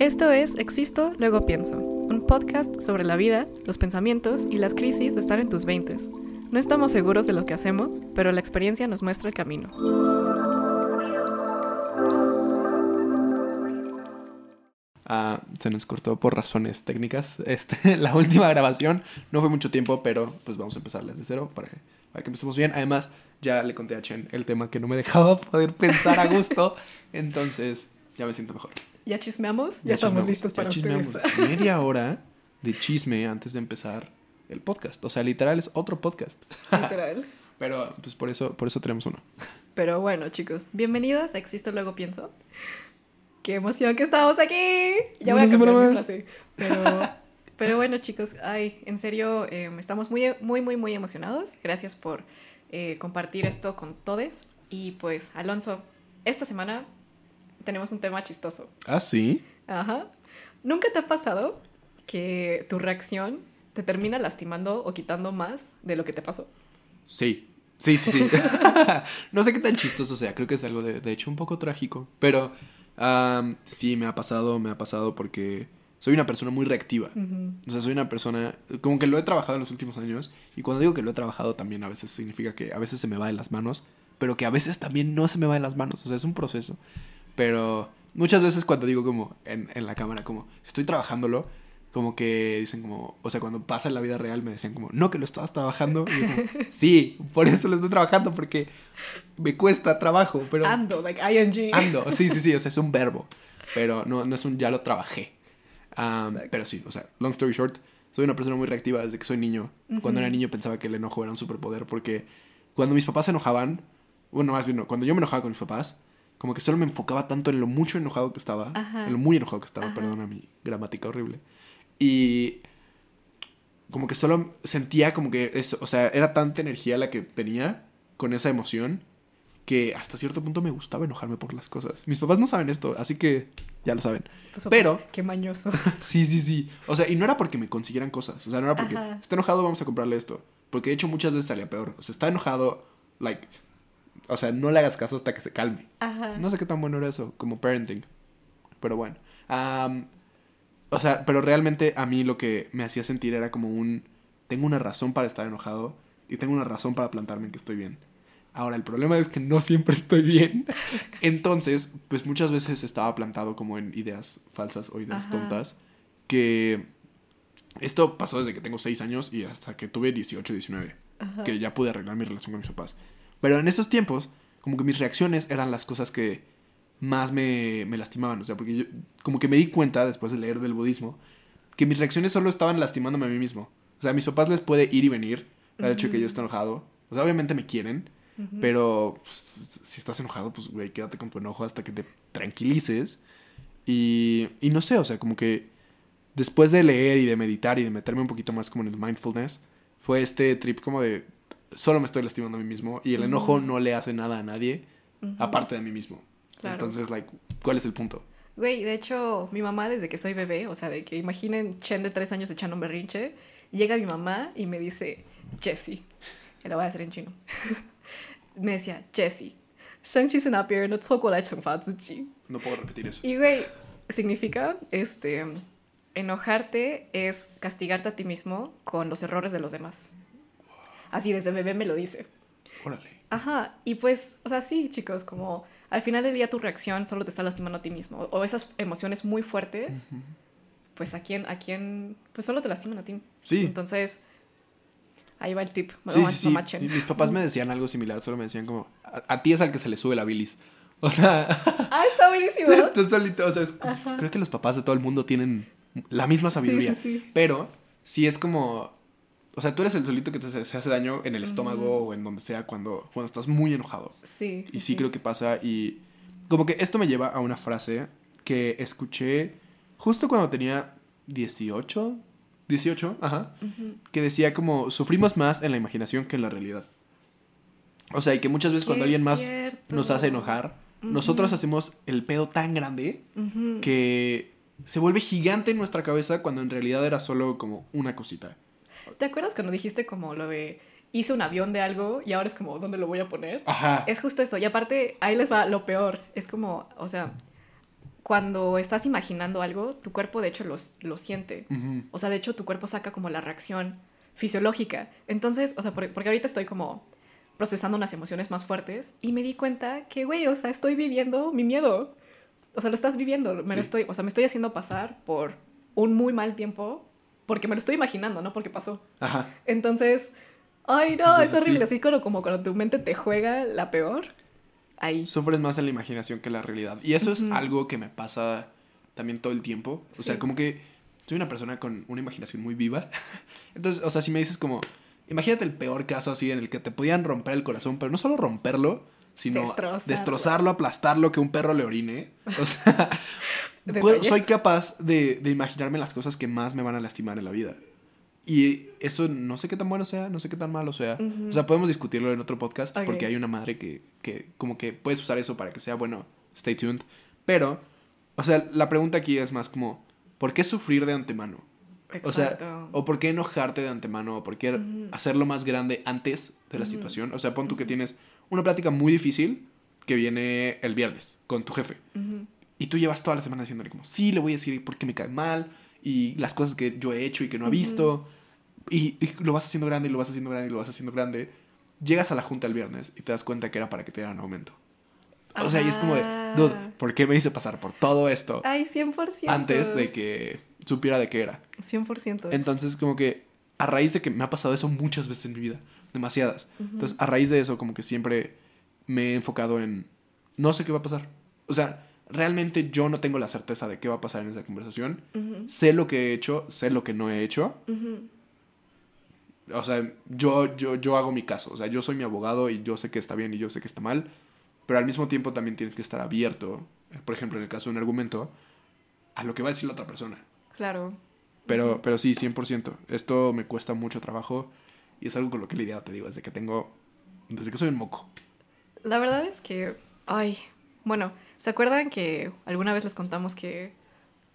Esto es Existo, luego pienso, un podcast sobre la vida, los pensamientos y las crisis de estar en tus veintes. No estamos seguros de lo que hacemos, pero la experiencia nos muestra el camino. Ah, se nos cortó por razones técnicas. Este, la última grabación no fue mucho tiempo, pero pues vamos a empezar desde cero para, para que empecemos bien. Además, ya le conté a Chen el tema que no me dejaba poder pensar a gusto. Entonces, ya me siento mejor. ¿Ya chismeamos? Ya, estamos chismeamos, listos ya para ustedes. Media hora de chisme antes de empezar el podcast. O sea, literal es otro podcast. Literal. Pero pues por eso, por eso tenemos uno. Pero bueno, chicos, bienvenidos a Existo, luego pienso. ¡Qué emoción que estamos aquí! Ya voy a cambiar mi frase. Pero, pero bueno, chicos, ay, en serio, eh, estamos muy, muy, muy, muy emocionados. Gracias por eh, compartir esto con todos. Y pues, Alonso, esta semana tenemos un tema chistoso. Ah, sí. Ajá. ¿Nunca te ha pasado que tu reacción te termina lastimando o quitando más de lo que te pasó? Sí. Sí, sí, sí. no sé qué tan chistoso sea. Creo que es algo de, de hecho un poco trágico. Pero sí, me ha pasado, me ha pasado porque soy una persona muy reactiva. O sea, soy una persona, como que lo he trabajado en los últimos años, y cuando digo que lo he trabajado también a veces significa que a veces se me va de las manos, pero que a veces también no se me va de las manos, o sea, es un proceso. Pero muchas veces cuando digo como en, en la cámara, como estoy trabajándolo, como que dicen como, o sea, cuando pasa en la vida real me decían como, no, que lo estabas trabajando. Y yo como, sí, por eso lo estoy trabajando, porque me cuesta trabajo, pero... Ando, like ing. Ando, sí, sí, sí, o sea, es un verbo, pero no, no es un ya lo trabajé. Exacto. pero sí, o sea, long story short, soy una persona muy reactiva desde que soy niño. Cuando Ujú. era niño pensaba que el enojo era un superpoder porque cuando mis papás se enojaban, bueno, más bien no, cuando yo me enojaba con mis papás, como que solo me enfocaba tanto en lo mucho enojado que estaba, Ajá. en lo muy enojado que estaba, Ajá. perdona mi gramática horrible. Y como que solo sentía como que eso, o sea, era tanta energía la que tenía con esa emoción que hasta cierto punto me gustaba enojarme por las cosas. Mis papás no saben esto, así que ya lo saben. Pero- Qué mañoso. Sí, sí, sí. O sea, y no era porque me consiguieran cosas. O sea, no era porque Ajá. está enojado, vamos a comprarle esto. Porque de hecho muchas veces salía peor. O sea, está enojado, like, o sea, no le hagas caso hasta que se calme. Ajá. No sé qué tan bueno era eso, como parenting. Pero bueno. Am, o sea, pero realmente a mí lo que me hacía sentir era como un... Tengo una razón para estar enojado y tengo una razón para plantarme en que estoy bien. Ahora, el problema es que no siempre estoy bien. Entonces, pues muchas veces estaba plantado como en ideas falsas o ideas Ajá. tontas. Que esto pasó desde que tengo 6 años y hasta que tuve 18, 19 Ajá. que ya pude arreglar mi relación con mis papás. Pero en esos tiempos, como que mis reacciones eran las cosas que más me, me lastimaban. O sea, porque yo como que me di cuenta después de leer del budismo que mis reacciones solo estaban lastimándome a mí mismo. O sea, a mis papás les puede ir y venir el hecho de que yo esté enojado. O sea, obviamente me quieren, pero pues, si estás enojado, pues, güey, quédate con tu enojo hasta que te tranquilices. Y, y no sé, o sea, como que después de leer y de meditar y de meterme un poquito más como en el mindfulness, fue este trip como de solo me estoy lastimando a mí mismo y el enojo no le hace nada a nadie uh -huh. aparte de mí mismo. Claro. Entonces, like, ¿cuál es el punto? Güey, de hecho, mi mamá desde que soy bebé, o sea, de que imaginen Chen de tres años echando un berrinche, llega mi mamá y me dice, Jessie, lo voy a hacer en chino. me decía, Jessie, no puedo repetir eso. Y güey, significa, este, enojarte es castigarte a ti mismo con los errores de los demás. Así desde bebé me lo dice. Órale. Ajá, y pues, o sea, sí, chicos, como al final del día tu reacción solo te está lastimando a ti mismo. O esas emociones muy fuertes, Ujú. pues a quién, a quién, pues solo te lastiman a ti. Sí. Entonces, ahí va el tip. Sí, mamá- sí, sí. Chen. Y mis papás me decían algo similar, solo me decían como, a, a ti es al que se le sube la bilis. O sea, Ah, está buenísimo. tú solito, o sea, es- Ajá. creo que los papás de todo el mundo tienen la misma sabiduría. Sí, sí, sí. Pero sí es como. O sea, tú eres el solito que te, se hace daño en el estómago o en donde sea cuando, cuando estás muy enojado. Sí. Y sí creo que pasa. Y como que esto me lleva a una frase que escuché justo cuando tenía 18. 18, ajá. Que decía como sufrimos más en la imaginación que en la realidad. O sea, y que muchas veces cuando alguien más cierto. nos hace enojar, nosotros hacemos el pedo tan grande que se vuelve gigante en nuestra cabeza cuando en realidad era solo como una cosita. ¿Te acuerdas cuando dijiste como lo de hice un avión de algo y ahora es como dónde lo voy a poner? Ajá. Es justo eso. Y aparte, ahí les va lo peor. Es como, o sea, cuando estás imaginando algo, tu cuerpo de hecho los, lo siente. O sea, de hecho tu cuerpo saca como la reacción fisiológica. Entonces, o sea, por- porque ahorita estoy como procesando unas emociones más fuertes y me di cuenta que, güey, o sea, estoy viviendo mi miedo. O sea, lo estás viviendo, me lo estoy, o sea, me estoy haciendo pasar por un muy mal tiempo porque me lo estoy imaginando, no porque pasó. Ajá. Entonces, ay, no, Entonces, es horrible. sí. Así como, como cuando tu mente te juega la peor. Ahí. Sufres más en la imaginación que en la realidad. Y eso es Ujú. algo que me pasa también todo el tiempo. O sea, como que soy una persona con una imaginación muy viva. Entonces, o sea, si me dices como, imagínate el peor caso así en el que te podían romper el corazón, pero no solo romperlo, sino Destrozarlo. destrozarlo, aplastarlo, que un perro le orine. O sea, puedo- soy capaz de, de imaginarme las cosas que más me van a lastimar en la vida. Y eso no sé qué tan bueno sea, no sé qué tan malo sea. Ujú. O sea, podemos discutirlo en otro podcast porque hay una madre que, que como que puedes usar eso para que sea bueno. Stay tuned. Pero, o sea, la pregunta aquí es más como, ¿por qué sufrir de antemano? O sea, Exacto. o por qué enojarte de antemano, o por qué hacerlo más grande antes de la situación. O sea, pon tú que tienes una plática muy difícil que viene el viernes con tu jefe. Y tú llevas toda la semana diciéndole como, sí, le voy a decir por qué me cae mal y las cosas que yo he hecho y que no ha visto. Y, y lo vas haciendo grande y lo vas haciendo grande y lo vas haciendo grande. Llegas a la junta el viernes y te das cuenta que era para que te dieran aumento. O sea, y es como de, Ajá. dude, ¿por qué me hice pasar por todo esto Ay, 100%. antes de que supiera de qué era? 100%. Entonces, como que a raíz de que me ha pasado eso muchas veces en mi vida, demasiadas. Entonces, a raíz de eso, como que siempre me he enfocado en, no sé qué va a pasar. O sea, realmente yo no tengo la certeza de qué va a pasar en esa conversación. Sé lo que he hecho, sé lo que no he hecho. O sea, yo, yo, yo hago mi caso. O sea, yo soy mi abogado y yo sé que está bien y yo sé que está mal. Pero al mismo tiempo también tienes que estar abierto, por ejemplo, en el caso de un argumento, a lo que va a decir la otra persona. Claro. Pero, pero sí, 100%. Esto me cuesta mucho trabajo y es algo con lo que he lidiado, te digo, desde que tengo... Desde que soy un moco. La verdad es que, ay, bueno, ¿se acuerdan que alguna vez les contamos que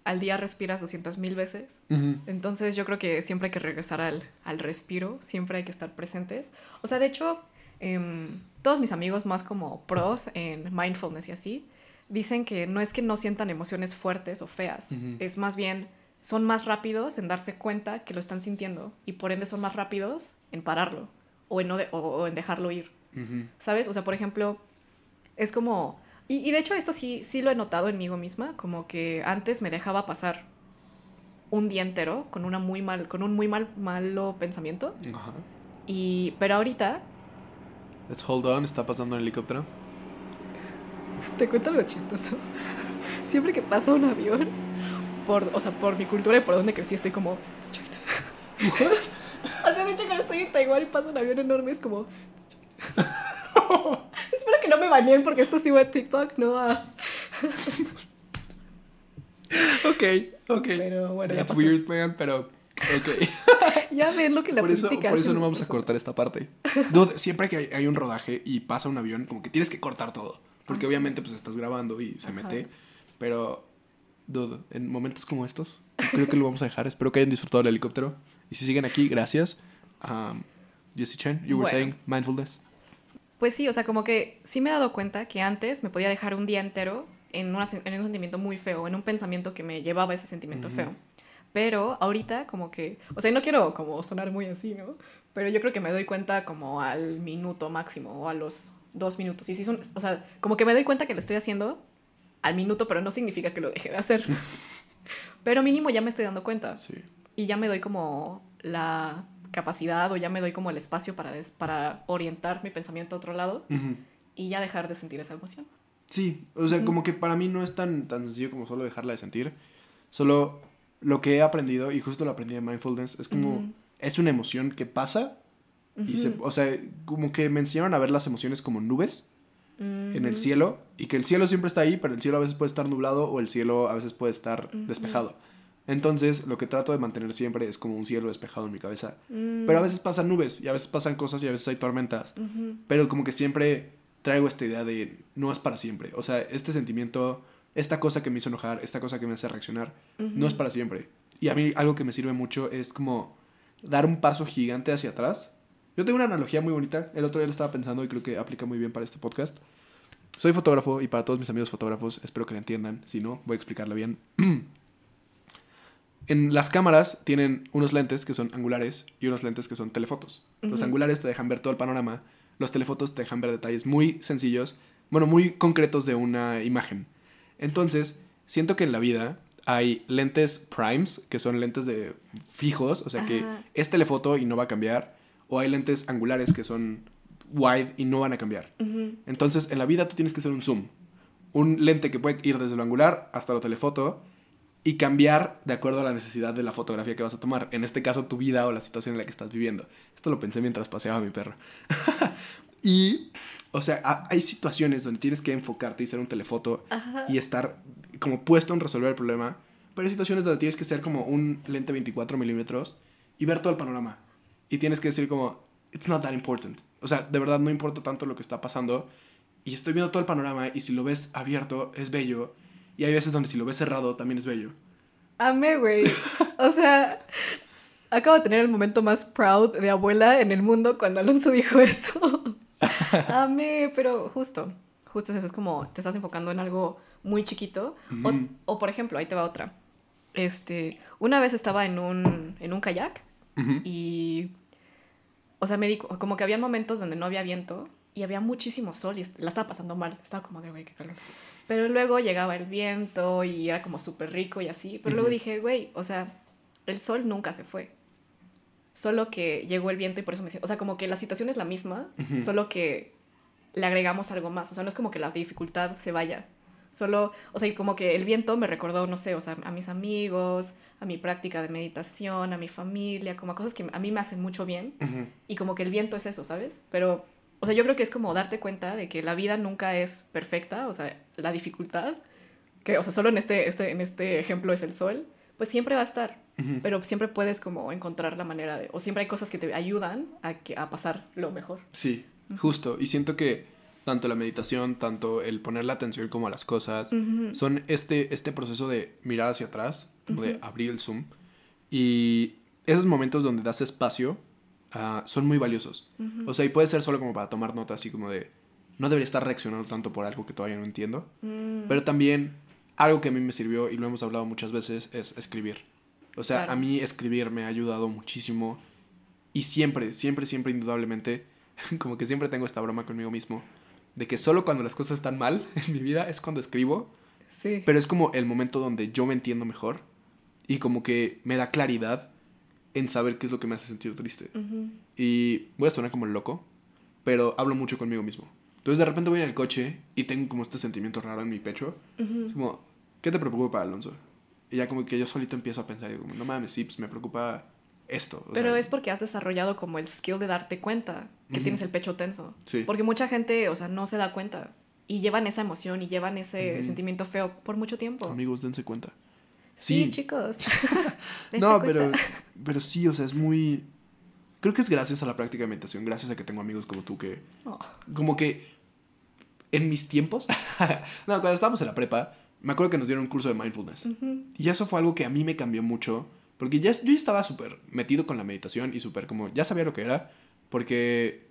al día respiras 200 mil veces? Entonces yo creo que siempre hay que regresar al, al respiro, siempre hay que estar presentes. O sea, de hecho, em, todos mis amigos más como pros en mindfulness y así, dicen que no es que no sientan emociones fuertes o feas, es más bien son más rápidos en darse cuenta que lo están sintiendo y por ende son más rápidos en pararlo o en, no de- o- o en dejarlo ir. ¿Sabes? O sea, por ejemplo, es como... Y, y de hecho esto sí, sí lo he notado en mí misma, como que antes me dejaba pasar un día entero con, una muy mal, con un muy mal, malo pensamiento. Ajá. Y, pero ahorita, Let's hold on, está pasando el helicóptero. te cuento algo chistoso. Siempre que pasa un avión, por, o sea, por mi cultura y por donde crecí, estoy como... "It's China". O sea, de hecho, cuando estoy en Taiwán y pasa un avión enorme, es como... "It's China". Espero que no me baneen porque esto sí va a TikTok, no a... ok, ok. Pero bueno, ya That's pasó. weird, man, pero... Ok. Ya ven lo que la por eso, por eso no vamos a cortar esta parte. Dude, siempre que hay, hay un rodaje y pasa un avión, como que tienes que cortar todo. Porque Ajá. obviamente pues estás grabando y se Ajá. mete. Pero, dude, en momentos como estos, creo que lo vamos a dejar. Espero que hayan disfrutado el helicóptero. Y si siguen aquí, gracias. Um, Jessie Chen, you were Bueno. saying mindfulness. Pues sí, o sea, como que sí me he dado cuenta que antes me podía dejar un día entero en, una en un sentimiento muy feo, en un pensamiento que me llevaba a ese sentimiento feo. Pero ahorita como que, o sea, no quiero como sonar muy así, ¿no? Pero yo creo que me doy cuenta como al minuto máximo o a los dos minutos. Y sí son, o sea, como que me doy cuenta que lo estoy haciendo al minuto, pero no significa que lo deje de hacer. pero mínimo ya me estoy dando cuenta Sí. y ya me doy como la capacidad o ya me doy como el espacio para, des- para orientar mi pensamiento a otro lado y ya dejar de sentir esa emoción. Sí, o sea, como que para mí no es tan, tan sencillo como solo dejarla de sentir. Solo lo que he aprendido, y justo lo aprendí de mindfulness, es como, es una emoción que pasa y se, o sea, como que me enseñaron a ver las emociones como nubes en el cielo y que el cielo siempre está ahí, pero el cielo a veces puede estar nublado o el cielo a veces puede estar despejado. Entonces, lo que trato de mantener siempre es como un cielo despejado en mi cabeza. Mm. Pero a veces pasan nubes y a veces pasan cosas y a veces hay tormentas. Pero como que siempre traigo esta idea de no es para siempre. O sea, este sentimiento, esta cosa que me hizo enojar, esta cosa que me hace reaccionar, no es para siempre. Y a mí algo que me sirve mucho es como dar un paso gigante hacia atrás. Yo tengo una analogía muy bonita, el otro día lo estaba pensando y creo que aplica muy bien para este podcast. soy fotógrafo y para todos mis amigos fotógrafos, espero que lo entiendan. Si no, voy a explicarlo bien. en las cámaras tienen unos lentes que son angulares y unos lentes que son telefotos. Los angulares te dejan ver todo el panorama, los telefotos te dejan ver detalles muy sencillos, bueno, muy concretos de una imagen. Entonces, siento que en la vida hay lentes primes, que son lentes de fijos, o sea que es telefoto y no va a cambiar, o hay lentes angulares que son wide y no van a cambiar. Entonces, en la vida tú tienes que hacer un zoom. Un lente que puede ir desde lo angular hasta lo telefoto y cambiar de acuerdo a la necesidad de la fotografía que vas a tomar. En este caso, tu vida o la situación en la que estás viviendo. Esto lo pensé mientras paseaba a mi perro. y, o sea, ha- hay situaciones donde tienes que enfocarte y ser un telefoto Ajá. y estar como puesto en resolver el problema. Pero hay situaciones donde tienes que ser como un lente 24 milímetros y ver todo el panorama. Y tienes que decir como, it's not that important. O sea, de verdad no importa tanto lo que está pasando. Y estoy viendo todo el panorama y si lo ves abierto es bello. Y hay veces donde si lo ves cerrado también es bello. Amé, güey. O sea, acabo de tener el momento más proud de abuela en el mundo cuando Alonso dijo eso. Amé, pero justo, justo es eso. Es como te estás enfocando en algo muy chiquito. O, Ujú. o, por ejemplo, ahí te va otra. Este, una vez estaba en un, en un kayak Y, o sea, me di, como que había momentos donde no había viento y había muchísimo sol y la estaba pasando mal. Estaba como de, güey, qué calor. Pero luego llegaba el viento y era como súper rico y así. Pero luego dije, güey, o sea, el sol nunca se fue. Solo que llegó el viento y por eso me siento... O sea, como que la situación es la misma, solo que le agregamos algo más. O sea, no es como que la dificultad se vaya. Solo, o sea, y como que el viento me recordó, no sé, o sea, a mis amigos, a mi práctica de meditación, a mi familia, como a cosas que a mí me hacen mucho bien. Y como que el viento es eso, ¿sabes? Pero, o sea, yo creo que es como darte cuenta de que la vida nunca es perfecta, o sea, la dificultad, que, o sea, solo en este, este, en este ejemplo es el sol, pues siempre va a estar, pero siempre puedes como encontrar la manera de, o siempre hay cosas que te ayudan a, que, a pasar lo mejor. Sí, justo. Y siento que tanto la meditación, tanto el poner la atención como a las cosas, son este, este proceso de mirar hacia atrás, como de abrir el zoom. Y esos momentos donde das espacio ah, son muy valiosos. O sea, y puede ser solo como para tomar nota, así como de, no debería estar reaccionando tanto por algo que todavía no entiendo. Mm. Pero también algo que a mí me sirvió, y lo hemos hablado muchas veces, es escribir. O sea, Claro. a mí escribir me ha ayudado muchísimo. Y siempre, siempre, siempre, indudablemente, como que siempre tengo esta broma conmigo mismo, de que solo cuando las cosas están mal en mi vida es cuando escribo, Sí. pero es como el momento donde yo me entiendo mejor y como que me da claridad en saber qué es lo que me hace sentir triste. Y voy a sonar como el loco, pero hablo mucho conmigo mismo. Entonces de repente voy en el coche y tengo como este sentimiento raro en mi pecho. Es como, ¿qué te preocupa, Alonso? Y ya como que yo solito empiezo a pensar, y digo, no mames, sí, pues me preocupa esto. o Pero sea, es porque has desarrollado como el skill de darte cuenta que tienes el pecho tenso. Sí. Porque mucha gente, o sea, no se da cuenta. Y llevan esa emoción y llevan ese sentimiento feo por mucho tiempo. Amigos, dense cuenta. Sí, sí. chicos. No, pero, pero sí, o sea, es muy... Creo que es gracias a la práctica de meditación, gracias a que tengo amigos como tú que... Oh. Como que en mis tiempos... no, cuando estábamos en la prepa, me acuerdo que nos dieron un curso de mindfulness. Y eso fue algo que a mí me cambió mucho. Porque ya, yo ya estaba súper metido con la meditación y súper como... Ya sabía lo que era. Porque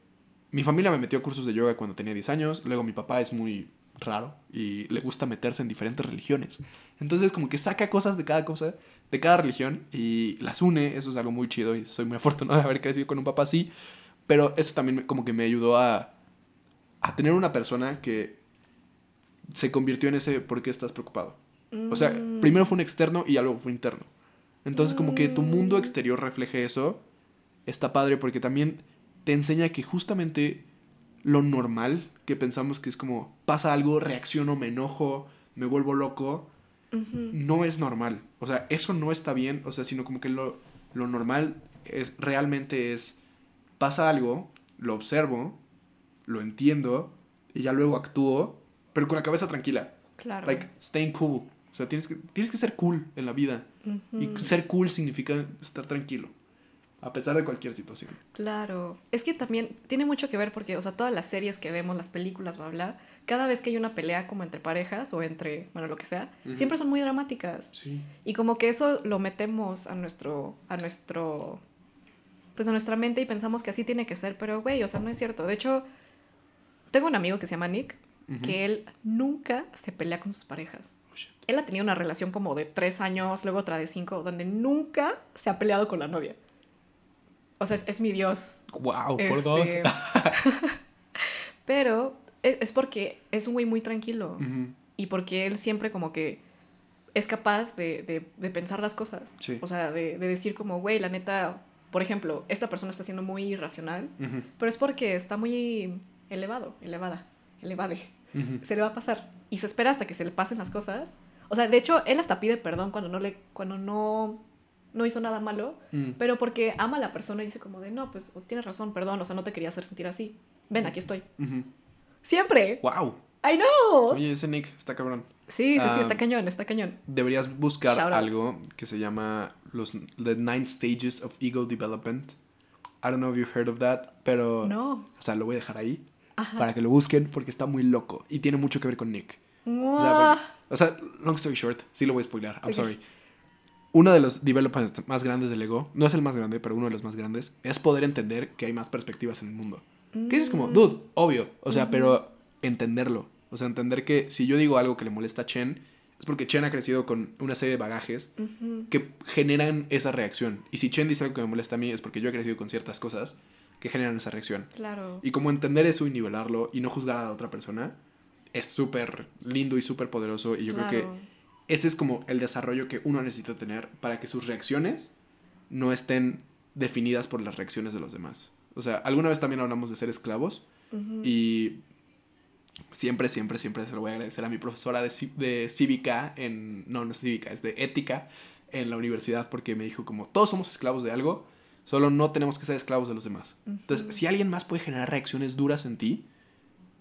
mi familia me metió a cursos de yoga cuando tenía 10 años. Luego mi papá es muy raro y le gusta meterse en diferentes religiones. Entonces como que saca cosas de cada cosa, de cada religión y las une. Eso es algo muy chido y soy muy afortunado de haber crecido con un papá así. Pero eso también como que me ayudó a, a tener una persona que se convirtió en ese ¿por qué estás preocupado? O sea, Mm. primero fue un externo y ya luego fue interno. Entonces, como que tu mundo Mm. exterior refleje eso, está padre porque también te enseña que justamente lo normal que pensamos que es como pasa algo, reacciono, me enojo, me vuelvo loco, no es normal. O sea, eso no está bien, o sea, sino como que lo, lo normal es realmente es pasa algo, lo observo, lo entiendo y ya luego actúo, pero con la cabeza tranquila. Claro. Like, staying cool. O sea, tienes que, tienes que ser cool en la vida. Y ser cool significa estar tranquilo. A pesar de cualquier situación. Claro. Es que también tiene mucho que ver porque, o sea, todas las series que vemos, las películas, bla, bla, cada vez que hay una pelea como entre parejas o entre, bueno, lo que sea, siempre son muy dramáticas. Sí. Y como que eso lo metemos a nuestro, a nuestro, pues a nuestra mente y pensamos que así tiene que ser, pero güey, o sea, no es cierto. De hecho, tengo un amigo que se llama Nick que él nunca se pelea con sus parejas. Oh. Él ha tenido una relación como de tres años, luego otra de cinco, donde nunca se ha peleado con la novia. O sea, es, es mi Dios. Wow, por dos. Este, Pero es, es porque es un güey muy tranquilo. Y porque él siempre como que es capaz de, de- de pensar las cosas. Sí. O sea, de, de decir como, güey, la neta, por ejemplo, esta persona está siendo muy irracional, pero es porque está muy elevado, elevada, elevade. Se le va a pasar. Y se espera hasta que se le pasen las cosas. O sea, de hecho, él hasta pide perdón cuando no le, cuando no, no hizo nada malo, Mm. pero porque ama a la persona y dice como de, no, pues tienes razón, perdón, o sea, no te quería hacer sentir así. Ven, aquí estoy. Siempre. Wow. I know. Oye, ese Nick está cabrón. Sí, sí, sí, Ah, está cañón, está cañón. Deberías buscar algo que se llama los The Nine Stages of Ego Development. I don't know if you've heard of that, pero No. o sea, lo voy a dejar ahí Ajá. para que lo busquen porque está muy loco y tiene mucho que ver con Nick. O sea, Mua. porque- o sea, long story short, sí lo voy a spoiler, I'm sorry. Uno de los developments más grandes del ego, no es el más grande, pero uno de los más grandes, es poder entender que hay más perspectivas en el mundo. Que es como, Mm. dude, obvio. O sea, pero entenderlo. O sea, entender que si yo digo algo que le molesta a Chen, es porque Chen ha crecido con una serie de bagajes que generan esa reacción. Y si Chen dice algo que me molesta a mí, es porque yo he crecido con ciertas cosas que generan esa reacción. Claro. Y como entender eso y nivelarlo y no juzgar a la otra persona, es súper lindo y súper poderoso. Y yo creo que ese es como el desarrollo que uno necesita tener para que sus reacciones no estén definidas por las reacciones de los demás. O sea, alguna vez también hablamos de ser esclavos. Y siempre, siempre, siempre se lo voy a agradecer a mi profesora de, cívica en... No, no es cívica, es de ética en la universidad porque me dijo como todos somos esclavos de algo, solo no tenemos que ser esclavos de los demás. Entonces, si alguien más puede generar reacciones duras en ti,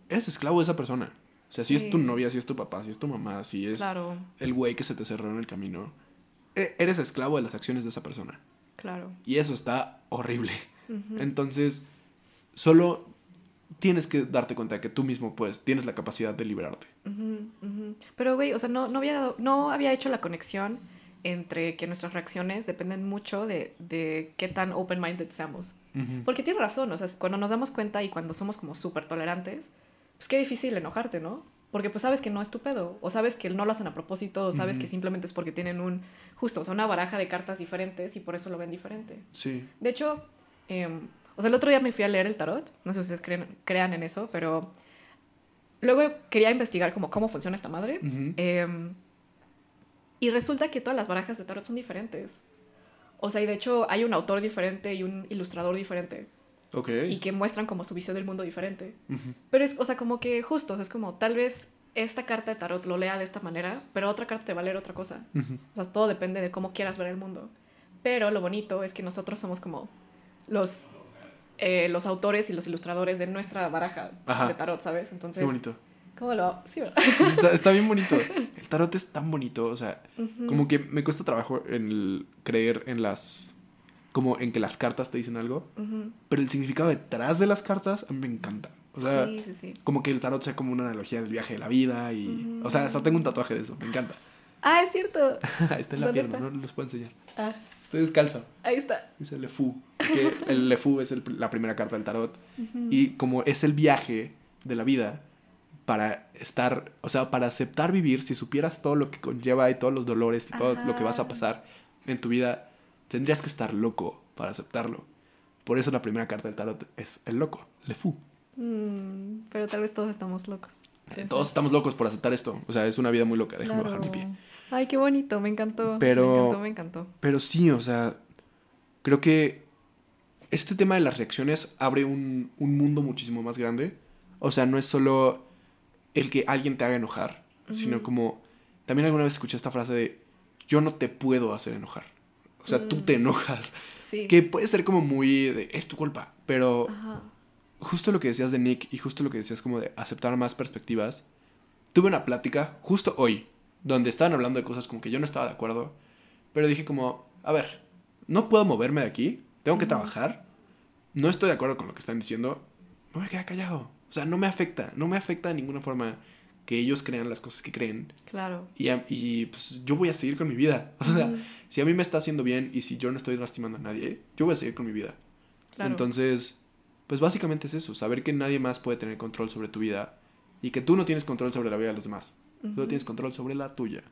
eres esclavo de esa persona. O sea, si es tu novia, si es tu papá, si es tu mamá, si es Claro, el güey que se te cerró en el camino, e- eres esclavo de las acciones de esa persona. claro. Y eso está horrible. Entonces, solo tienes que darte cuenta de que tú mismo puedes, tienes la capacidad de liberarte. Pero, güey, o sea, no, no, había dado- no había hecho la conexión entre que nuestras reacciones dependen mucho de, de qué tan open-minded seamos. Porque tiene razón, o sea, cuando nos damos cuenta y cuando somos como súper tolerantes, pues qué difícil enojarte, ¿no? Porque pues sabes que no es tu pedo, o sabes que no lo hacen a propósito, o sabes que simplemente es porque tienen un, justo, o sea, una baraja de cartas diferentes y por eso lo ven diferente. Sí. De hecho, em, o sea, el otro día me fui a leer el tarot, no sé si ustedes creen, crean en eso, pero luego quería investigar como cómo funciona esta madre. Em, y resulta que todas las barajas de tarot son diferentes. O sea, y de hecho hay un autor diferente y un ilustrador diferente. Ok. Y que muestran como su visión del mundo diferente. Ujú. Pero es, o sea, como que justo, o sea, es como tal vez esta carta de tarot lo lea de esta manera, pero otra carta te va a leer otra cosa. Ujú. O sea, todo depende de cómo quieras ver el mundo. Pero lo bonito es que nosotros somos como los, eh, los autores y los ilustradores de nuestra baraja Ajá. de tarot, ¿sabes? Entonces, Qué bonito. ¿cómo lo...? Sí, ¿verdad? Está, está bien bonito. El tarot es tan bonito, o sea, Ujú. como que me cuesta trabajo en el creer en las como en que las cartas te dicen algo, pero el significado detrás de las cartas a mí me encanta. O sea, sí, sí, sí. como que el tarot sea como una analogía del viaje de la vida y o sea, hasta tengo un tatuaje de eso, me encanta. Ah, es cierto. está en la ¿Dónde pierna, está? no los puedo enseñar. Ah, Estoy descalzo. ahí está. Dice Le Fou. Que el Le Fou es el- la primera carta del tarot. Y como es el viaje de la vida para estar, o sea, para aceptar vivir, si supieras todo lo que conlleva y todos los dolores y todo lo que vas a pasar en tu vida, tendrías que estar loco para aceptarlo. Por eso la primera carta del tarot es el loco, Le Fou. Mm, pero tal vez todos estamos locos. Eh, Todos estamos locos por aceptar esto. O sea, es una vida muy loca, déjame Claro. bajar mi pie. Ay, qué bonito, me encantó. Pero- Me encantó, me encantó. Pero sí, o sea, creo que este tema de las reacciones abre un, un mundo muchísimo más grande. O sea, no es solo el que alguien te haga enojar, sino como... También alguna vez escuché esta frase de, yo no te puedo hacer enojar. O sea, tú Mm. te enojas. Sí. Que puede ser como muy de, es tu culpa. Pero Ajá. justo lo que decías de Nick y justo lo que decías como de aceptar más perspectivas. Tuve una plática justo hoy, donde estaban hablando de cosas como que yo no estaba de acuerdo, pero dije como, a ver, no puedo moverme de aquí, tengo que trabajar, no estoy de acuerdo con lo que están diciendo, me voy a quedar callado. O sea, no me afecta, no me afecta de ninguna forma que ellos crean las cosas que creen. Claro. Y, y pues yo voy a seguir con mi vida. O sea, si a mí me está haciendo bien y si yo no estoy lastimando a nadie, yo voy a seguir con mi vida. Claro. Entonces, pues básicamente es eso, saber que nadie más puede tener control sobre tu vida y que tú no tienes control sobre la vida de los demás. Tú Ujú. tienes control sobre la tuya.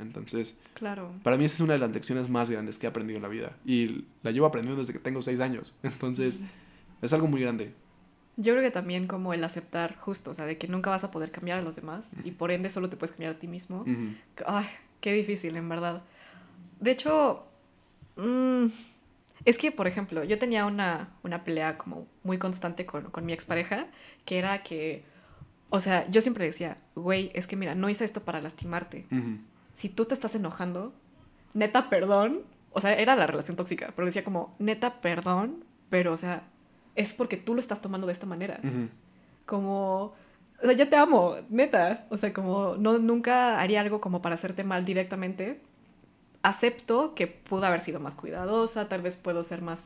Entonces, Claro. para mí esa es una de las lecciones más grandes que he aprendido en la vida. Y la llevo aprendiendo desde que tengo seis años. Entonces, es algo muy grande. Yo creo que también como el aceptar justo, o sea, de que nunca vas a poder cambiar a los demás y por ende solo te puedes cambiar a ti mismo. Ujú. Ay, qué difícil, en verdad. De hecho, mm, es que, por ejemplo, yo tenía una, una pelea como muy constante con, con mi expareja, que era que, o sea, yo siempre decía, güey, es que mira, no hice esto para lastimarte. Si tú te estás enojando, neta, perdón. O sea, era la relación tóxica, pero decía como, neta, perdón, pero, o sea, es porque tú lo estás tomando de esta manera como, o sea, yo te amo, neta. O sea, como no nunca haría algo como para hacerte mal directamente. Acepto que pudo haber sido más cuidadosa, tal vez puedo ser más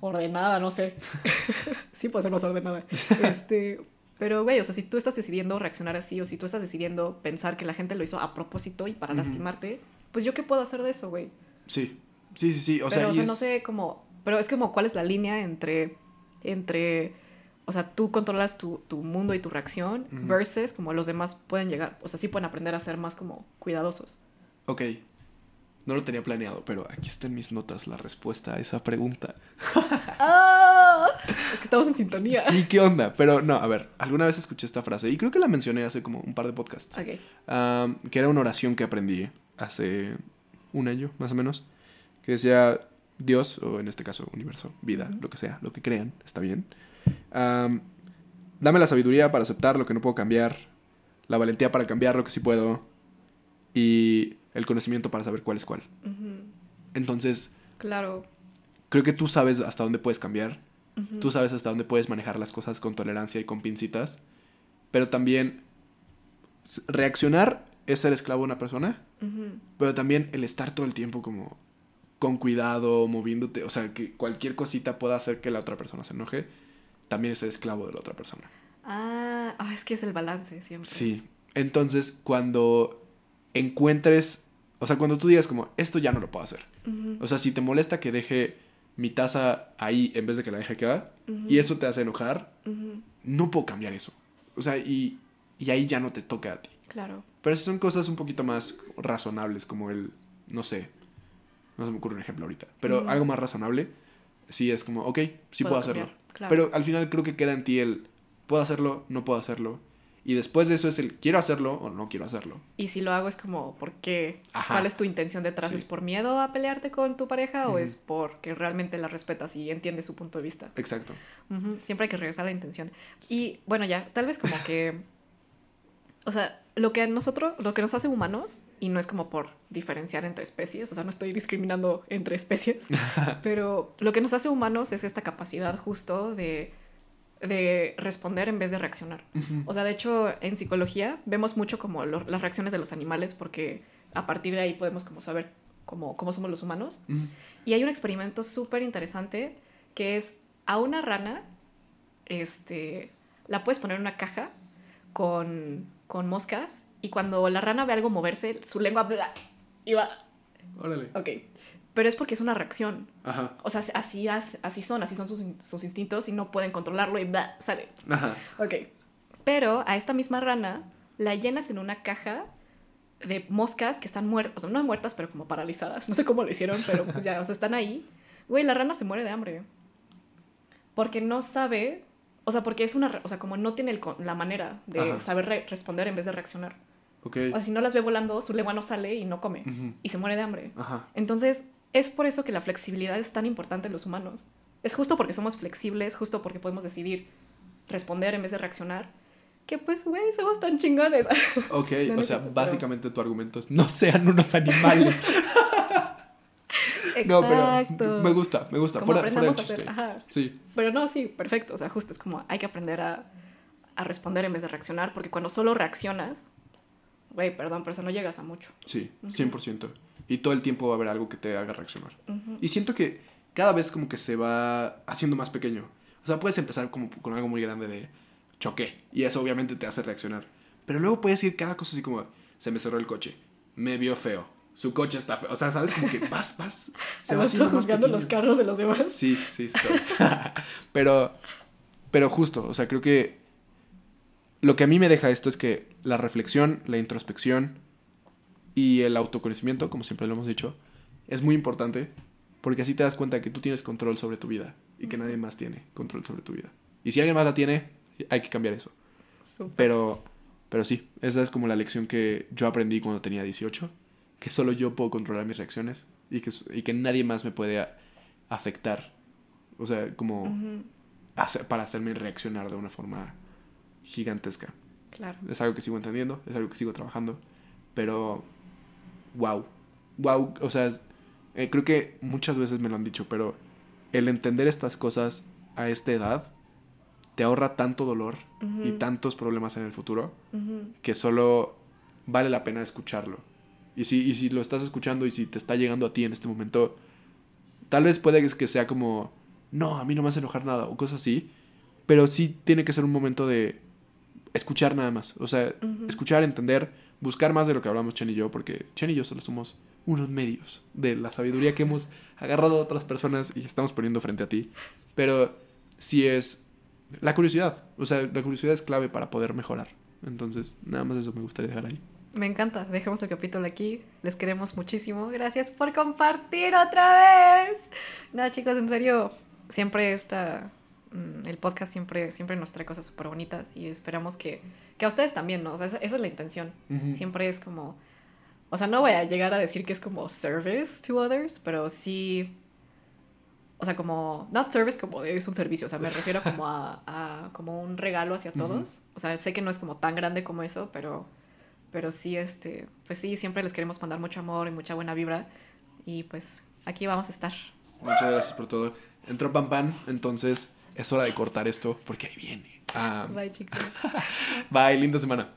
ordenada, no sé. sí puedo ser más ordenada. Este, pero güey, o sea, si tú estás decidiendo reaccionar así o si tú estás decidiendo pensar que la gente lo hizo a propósito y para lastimarte, pues yo qué puedo hacer de eso, güey. Sí. Sí, sí, sí. O pero, sea, o sea, es- no sé cómo. Pero es como cuál es la línea entre. entre. O sea, tú controlas tu, tu mundo y tu reacción. Versus como los demás pueden llegar. O sea, sí pueden aprender a ser más como cuidadosos. Ok. No lo tenía planeado, pero aquí está en mis notas la respuesta a esa pregunta. ¡Ah! Es que estamos en sintonía. Sí, ¿qué onda? Pero no, a ver, alguna vez escuché esta frase y creo que la mencioné hace como un par de podcasts. Ok. Am, que era una oración que aprendí hace un año, más o menos, que decía Dios, o en este caso universo, vida, lo que sea, lo que crean, está bien. Am, dame la sabiduría para aceptar lo que no puedo cambiar, la valentía para cambiar lo que sí puedo y el conocimiento para saber cuál es cuál. Entonces, Claro. creo que tú sabes hasta dónde puedes cambiar, tú sabes hasta dónde puedes manejar las cosas con tolerancia y con pincitas, pero también reaccionar es ser esclavo de una persona. Pero también el estar todo el tiempo como con cuidado, moviéndote, o sea, que cualquier cosita pueda hacer que la otra persona se enoje, también es ser esclavo de la otra persona. Ah, ah, es que es el balance siempre. Sí. Entonces, cuando encuentres, o sea, cuando tú digas como, esto ya no lo puedo hacer. O sea, si te molesta que deje mi taza ahí en vez de que la deje acá, Ujú. y eso te hace enojar, no puedo cambiar eso. O sea, y, y ahí ya no te toca a ti. Claro. Pero son cosas un poquito más razonables, como el, no sé, no se me ocurre un ejemplo ahorita, pero algo más razonable, sí es como, ok, sí puedo, hacerlo. claro. Pero al final creo que queda en ti el, puedo hacerlo, no puedo hacerlo. Y después de eso es el, quiero hacerlo o no quiero hacerlo. Y si lo hago es como, ¿por qué? Ajá. ¿Cuál es tu intención detrás? Sí. ¿Es por miedo a pelearte con tu pareja o es porque realmente la respetas y entiendes su punto de vista? Exacto. Siempre hay que regresar a la intención. Y bueno, ya, tal vez como que. O sea, lo que a nosotros, lo que nos hace humanos, y no es como por diferenciar entre especies, o sea, no estoy discriminando entre especies, pero lo que nos hace humanos es esta capacidad justo de, de responder en vez de reaccionar. O sea, de hecho, en psicología vemos mucho como lo- las reacciones de los animales porque a partir de ahí podemos como saber cómo, cómo somos los humanos. Y hay un experimento súper interesante que es a una rana, este, la puedes poner en una caja con, con moscas y cuando la rana ve algo moverse, su lengua bla, y va, Órale. ok. Pero es porque es una reacción. Ajá. O sea, así, as- así son, así son sus, sus instintos y no pueden controlarlo y bla, sale. Ajá. Ok. Pero a esta misma rana la llenas en una caja de moscas que están muertas, o sea, no muertas, pero como paralizadas. No sé cómo lo hicieron, pero pues ya, o sea, están ahí. Güey, la rana se muere de hambre. Porque no sabe, o sea, porque es una, o sea, como no tiene el la manera de Ajá. saber re- responder en vez de reaccionar. Ok. O sea, si no las ve volando, su lengua no sale y no come. Ujú. Y se muere de hambre. Ajá. Entonces, es por eso que la flexibilidad es tan importante en los humanos. Es justo porque somos flexibles, justo porque podemos decidir responder en vez de reaccionar. Que pues, güey, somos tan chingones. Ok, No, no o sea, cierto, pero- básicamente tu argumento es no sean unos animales. No, pero me gusta, me gusta. Como Fuera, fuera del chiste. ajá. Sí. Pero no, sí, perfecto. O sea, justo es como hay que aprender a, a responder en vez de reaccionar, porque cuando solo reaccionas, güey, perdón, pero eso no llegas a mucho. Sí, Ujú. 100%. Y todo el tiempo va a haber algo que te haga reaccionar. Y siento que cada vez como que se va haciendo más pequeño. O sea, puedes empezar como con algo muy grande de choqué. Y eso obviamente te hace reaccionar. Pero luego puedes ir cada cosa así como, se me cerró el coche, me vio feo, su coche está feo. O sea, ¿sabes? Como que vas, vas. Se va haciendo juzgando los carros de los demás. Sí, sí, sí. pero, pero justo, o sea, creo que lo que a mí me deja esto es que la reflexión, la introspección y el autoconocimiento, como siempre lo hemos dicho, es muy importante porque así te das cuenta que tú tienes control sobre tu vida y que nadie más tiene control sobre tu vida. Y si alguien más la tiene, hay que cambiar eso. Pero, pero sí, esa es como la lección que yo aprendí cuando tenía 18, que solo yo puedo controlar mis reacciones y que, y que nadie más me puede a- afectar. O sea, como hacer- para hacerme reaccionar de una forma gigantesca. Claro. Es algo que sigo entendiendo, es algo que sigo trabajando, pero wow, wow, o sea, eh, creo que muchas veces me lo han dicho, pero el entender estas cosas a esta edad te ahorra tanto dolor y tantos problemas en el futuro que solo vale la pena escucharlo. Y si, y si lo estás escuchando y si te está llegando a ti en este momento, tal vez puede que- sea como, no, a mí no me hace enojar nada o cosas así, pero sí tiene que ser un momento de escuchar nada más. O sea, escuchar, entender, buscar más de lo que hablamos Chen y yo, porque Chen y yo solo somos unos medios de la sabiduría que hemos agarrado de otras personas y estamos poniendo frente a ti. Pero sí es la curiosidad. O sea, la curiosidad es clave para poder mejorar. Entonces, nada más eso me gustaría dejar ahí. Me encanta. Dejemos el capítulo aquí. Les queremos muchísimo. Gracias por compartir otra vez. Nada, chicos, en serio, siempre está. mm, El podcast siempre, siempre nos trae cosas súper bonitas y esperamos que, que a ustedes también, ¿no? O sea, esa, esa es la intención. Siempre es como. O sea, no voy a llegar a decir que es como service to others, pero sí. O sea, como. Not service como es un servicio. O sea, me refiero como a, a como un regalo hacia todos. O sea, sé que no es como tan grande como eso, pero. Pero sí, este. Pues sí, siempre les queremos mandar mucho amor y mucha buena vibra. Y pues aquí vamos a estar. Muchas gracias por todo. Entró Pan Pan, entonces es hora de cortar esto porque ahí viene. Ah, Bye, chicos. bye, linda semana.